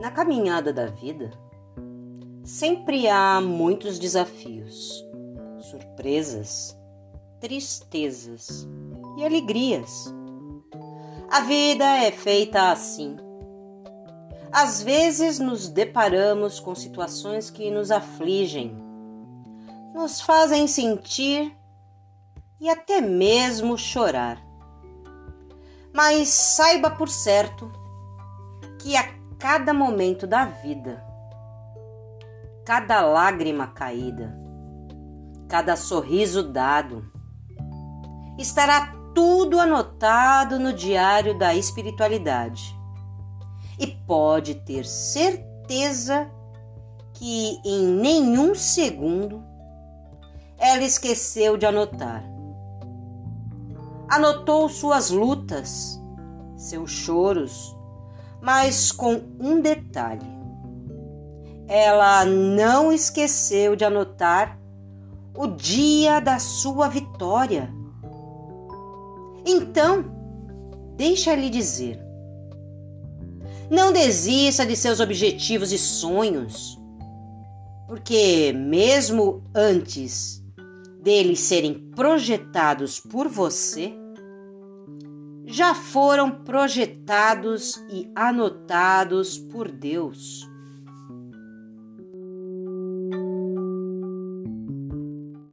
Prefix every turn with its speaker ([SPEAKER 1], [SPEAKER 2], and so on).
[SPEAKER 1] Na caminhada da vida, sempre há muitos desafios, surpresas, tristezas e alegrias. A vida é feita assim. Às vezes nos deparamos com situações que nos afligem, nos fazem sentir e até mesmo chorar. Mas saiba por certo que a cada momento da vida, cada lágrima caída, cada sorriso dado, estará tudo anotado no diário da espiritualidade. E pode ter certeza que em nenhum segundo ela esqueceu de anotar. Anotou suas lutas, seus choros, mas com um detalhe. Ela não esqueceu de anotar o dia da sua vitória. Então, deixa-lhe dizer: não desista de seus objetivos e sonhos, porque, mesmo antes deles serem projetados por você, já foram projetados e anotados por Deus.